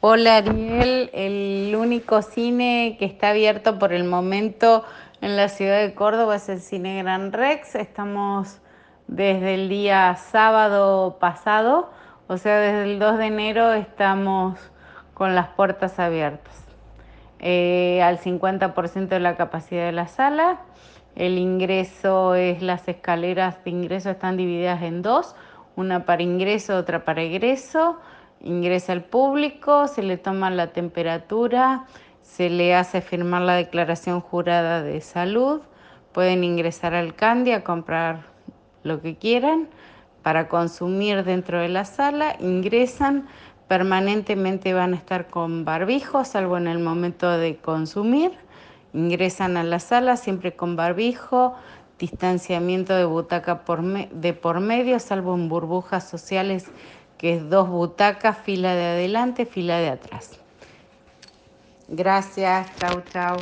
Hola Ariel, el único cine que está abierto por el momento en la ciudad de Córdoba es el Cine Gran Rex. Estamos desde el día sábado pasado, o sea, desde el 2 de enero estamos con las puertas abiertas. Eh, al 50% de la capacidad de la sala. El ingreso es, las escaleras de ingreso están divididas en dos, una para ingreso, otra para egreso ingresa el público, se le toma la temperatura, se le hace firmar la declaración jurada de salud, pueden ingresar al Candy a comprar lo que quieran para consumir dentro de la sala, ingresan, permanentemente van a estar con barbijo, salvo en el momento de consumir, ingresan a la sala siempre con barbijo, distanciamiento de butaca de por medio, salvo en burbujas sociales que es dos butacas, fila de adelante, fila de atrás. Gracias, chau, chau.